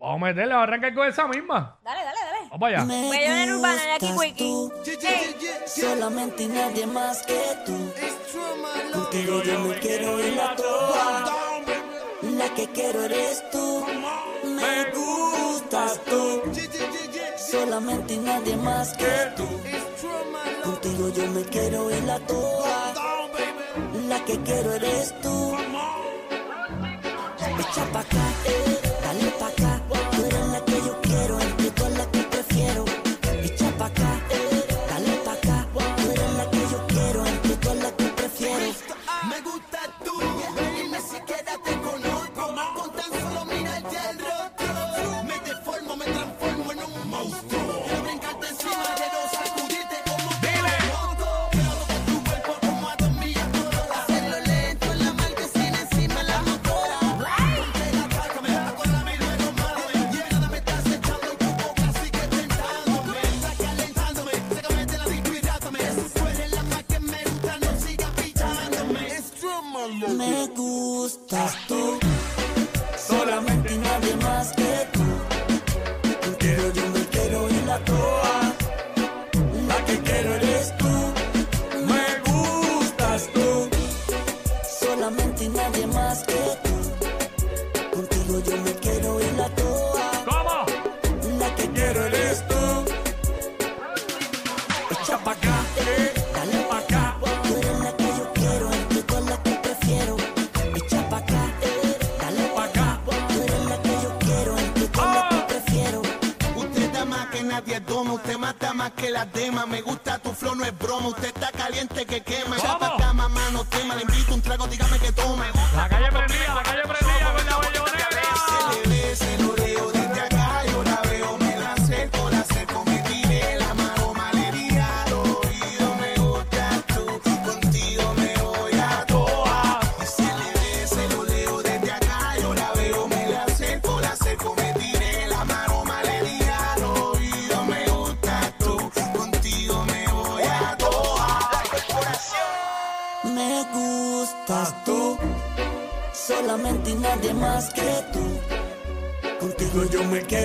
Vamos a meterle, vamos a arrancar con esa misma. Dale, dale, dale. Vamos allá. Me Bellón en Urbana, de aquí, Wiki. Solamente y nadie más que tú. Contigo yo me quiero ir a toda. La que quiero eres tú. Me gustas tú. Solamente y nadie más que tú. Contigo yo me quiero ir a toda. La que quiero eres tú. Echa pa' acá, eh.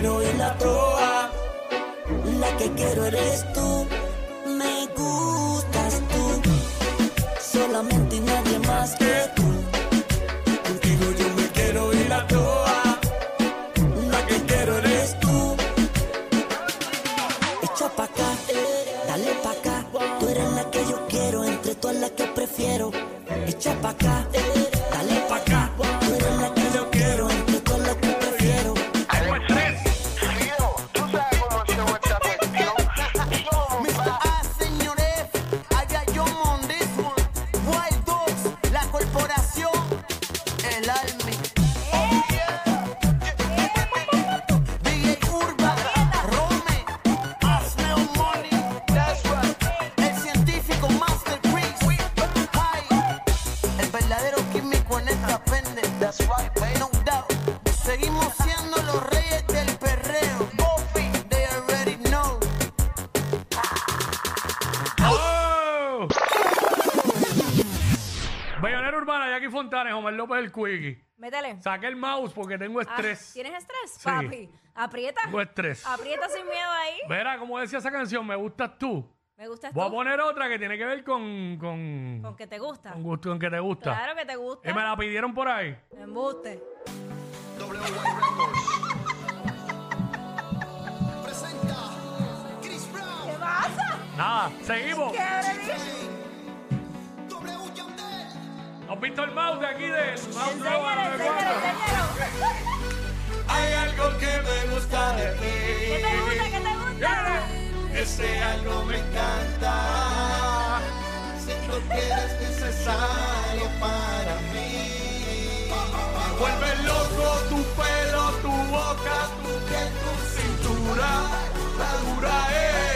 quiero es la proa. La que quiero eres quiero el quickie. Métele. Saqué el mouse porque tengo ah, estrés. ¿Tienes estrés, papi? Aprieta. tengo estrés. Aprieta sin miedo ahí. Verá, como decía esa canción, me gustas tú. Me gusta esto. Voy a poner otra que tiene que ver con. con. Con que te gusta. con gusto, con que te gusta. Claro que te gusta. Y me la pidieron por ahí. Embuste. W presenta Chris Brown. ¿Qué pasa? Nada, seguimos. ¿Qué, ¿Has visto el mouse de aquí de eso? Hay algo que me gusta de ti. ¿Qué te gusta? ¿Qué te gusta? Ese algo me encanta. Siento que eres necesario para mí. Me vuelve loco tu pelo, tu boca, tu piel, tu cintura. La dura es.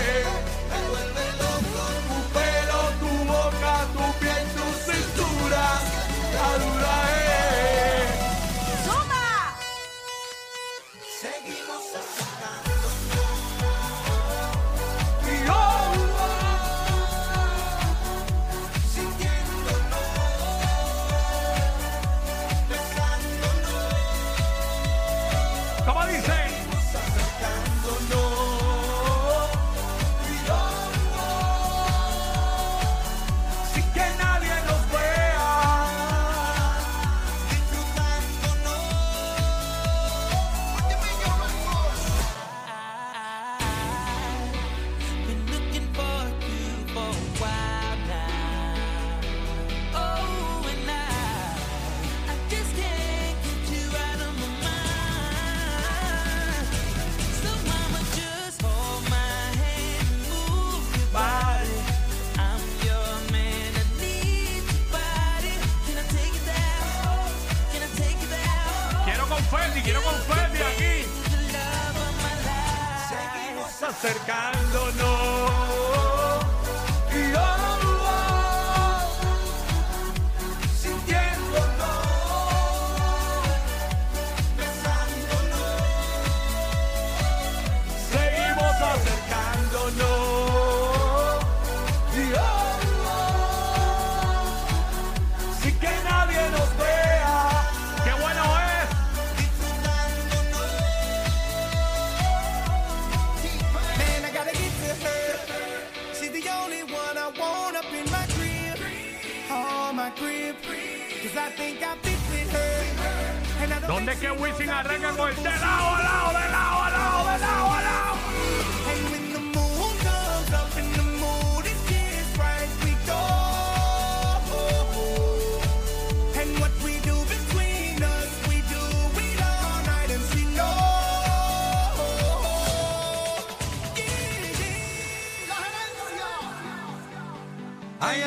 acercando.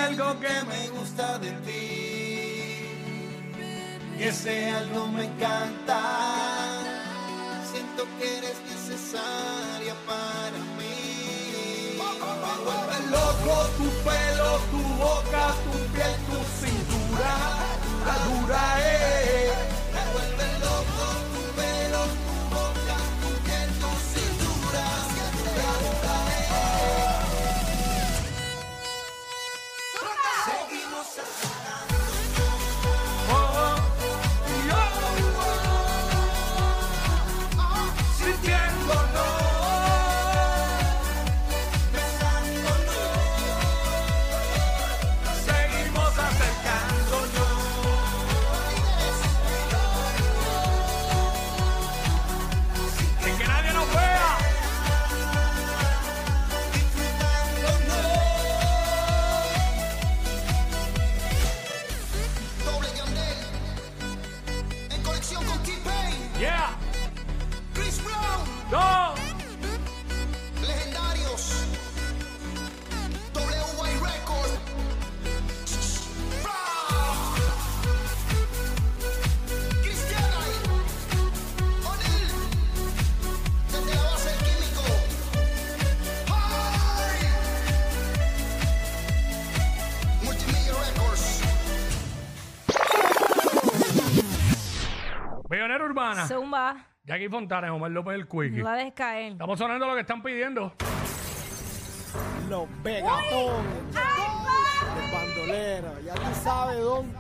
algo que me gusta de ti. Y ese algo me encanta. Siento que eres necesaria para mí. Me vuelve loco tu pelo, tu boca, tu piel, tu cintura. La dura es. urbana. Zumba. Jackie Fontana, Omar López el Quickie. No la dejes caer. Estamos sonando lo que están pidiendo. Los Vegatón. Los bandoleros. Ya tú sabes dónde.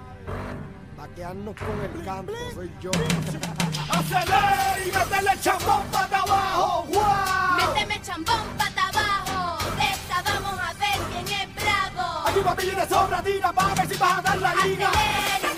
Para quedarnos con el canto. Soy yo. ¡Acelera y métele chambón para abajo! ¡Wow! ¡Méteme chambón para abajo! De esta vamos a ver quién es bravo. Aquí papilla de sobra, tira, pa' ver si vas a dar la liga. Acelera.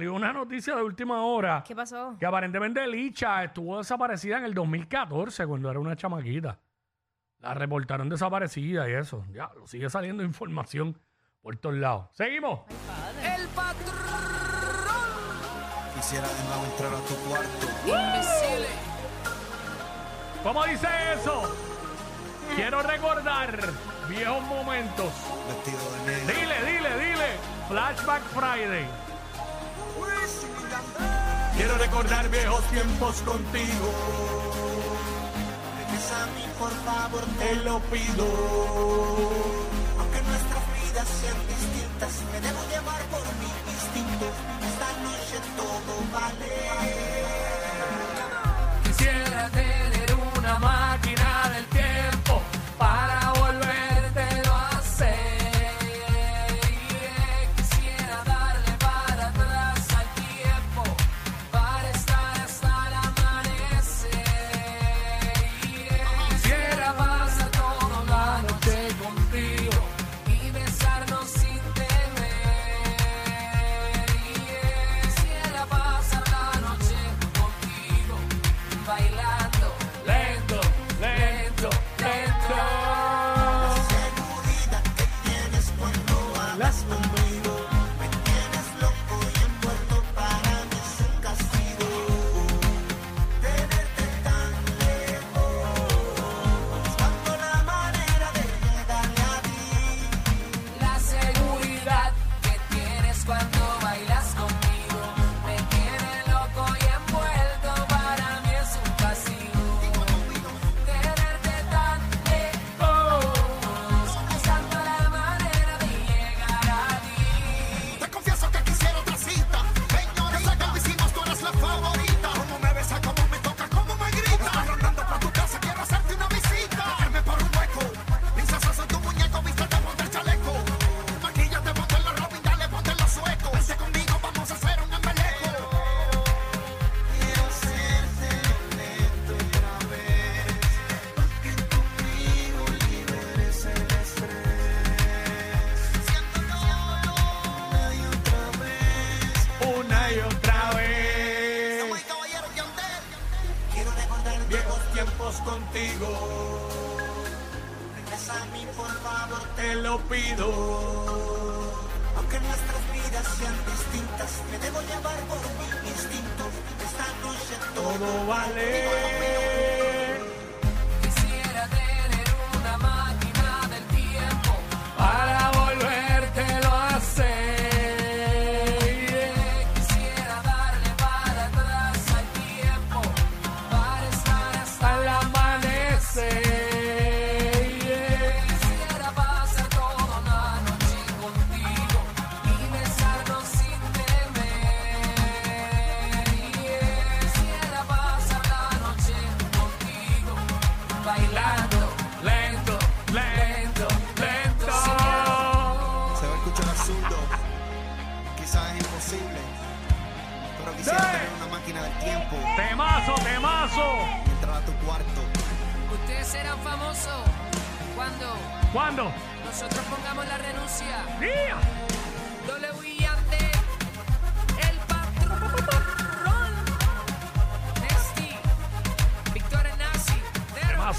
Salió una noticia de última hora ¿Qué pasó? que aparentemente Licha estuvo desaparecida en el 2014 cuando era una chamaquita. La reportaron desaparecida y eso. Ya, lo sigue saliendo información por todos lados. Seguimos. El patrón. Quisiera de nuevo entrar a tu cuarto. ¿Cómo dice eso? Quiero recordar viejos momentos. Vestido de negro. Dile, dile, dile. Flashback Friday. Quiero recordar viejos tiempos contigo. Regresa a mí, por favor, Te lo pido. Aunque nuestras vidas sean distintas, me debo llevar por mi instinto. Esta noche todo vale. Tienes Regresa a mí, por favor, Te lo pido. Aunque nuestras vidas sean distintas, me debo llevar por mi instinto. Esta noche Todo vale.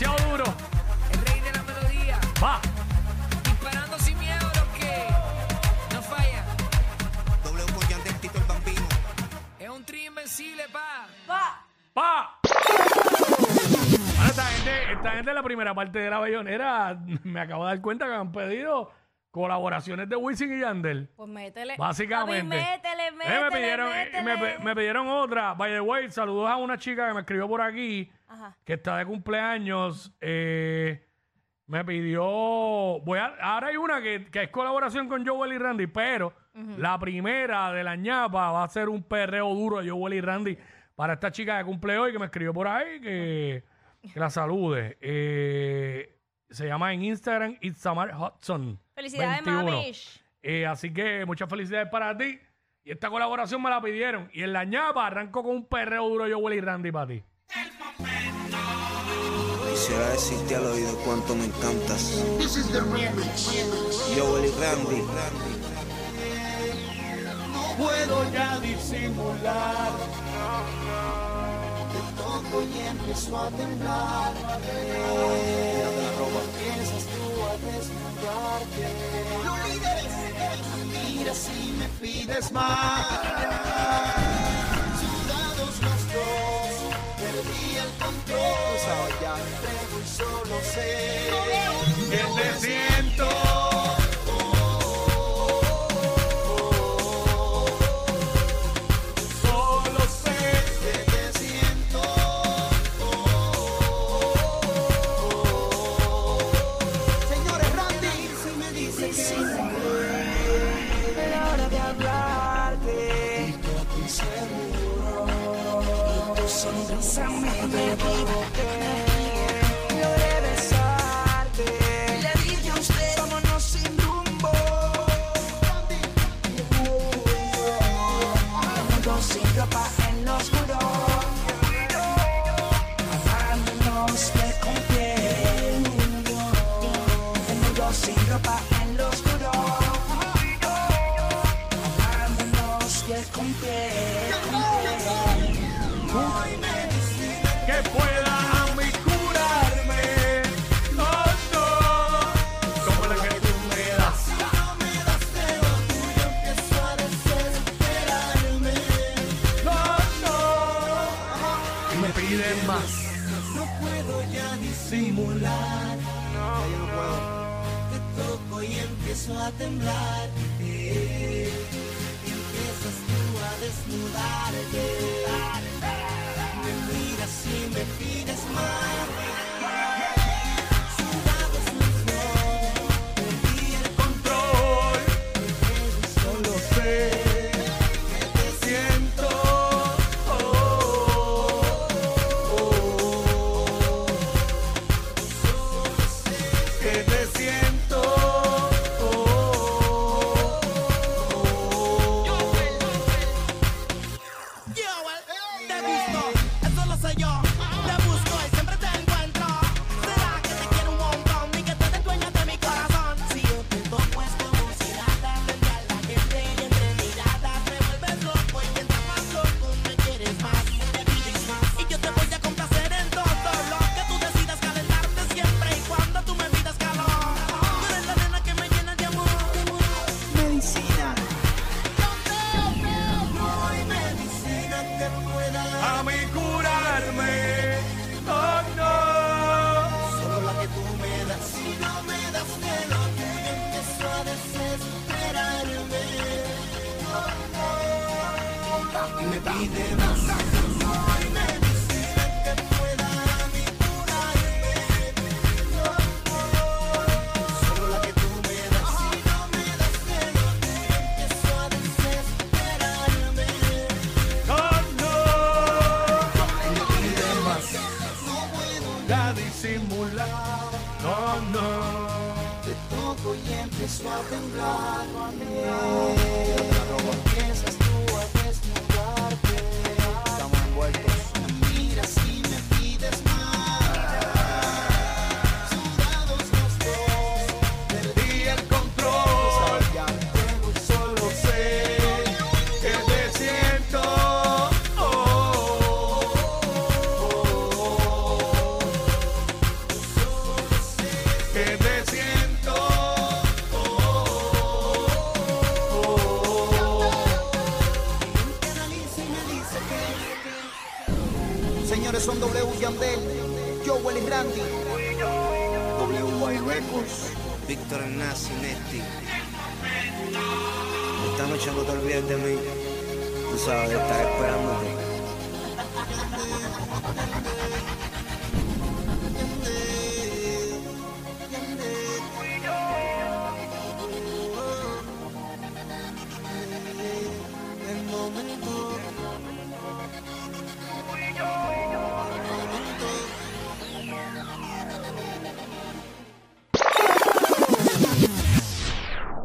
demasiado duro. El rey de la melodía. Va. Disparando sin miedo lo que no falla. Doble un del Tito el Bambino. Es un tri invencible, pa. Pa. Pa. Ahora esta gente, esta gente en la primera parte de la bayonera, me acabo de dar cuenta que han pedido colaboraciones de Wisin y Yandel. Pues métele. Básicamente. Papi, métele, métele, eh, me, pidieron, eh, métele. Me, me, pidieron otra. By the way, saludos a una chica que me escribió por aquí que está de cumpleaños, eh, me pidió. Voy a, ahora hay una que, que es colaboración con Joel y Randy, pero la primera de la ñapa va a ser un perreo duro de Joel y Randy para esta chica que cumple hoy, que me escribió por ahí, que, que la salude. Eh, se llama en Instagram Itzamar Hudson. Felicidades, 21. mamish. Eh, así que muchas felicidades para ti. Y esta colaboración me la pidieron. Y en la ñapa arranco con un perreo duro yo, Willy Randy, para ti para decirte al oído cuánto me encantas. Yo, Willy Randy. No puedo ya disimular. Te toco y empiezo a temblar. Empiezas tú a desnudarte. Si me pides más. sé que siento. me piden más. No puedo ya disimular. No, yo no puedo. Te toco y empiezo a temblar. Y empiezas tú a desnudarte. Me miras y me pides más. vida. É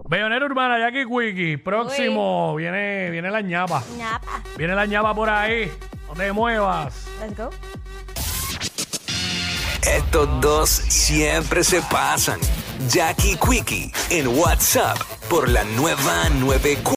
Bellonera Urbana, Jackie Quickie. Próximo, viene, viene la ñapa. ñapa. Viene la ñapa por ahí. Te muevas. Let's go. Estos dos siempre se pasan. Jackie Quickie en WhatsApp por la nueva 94.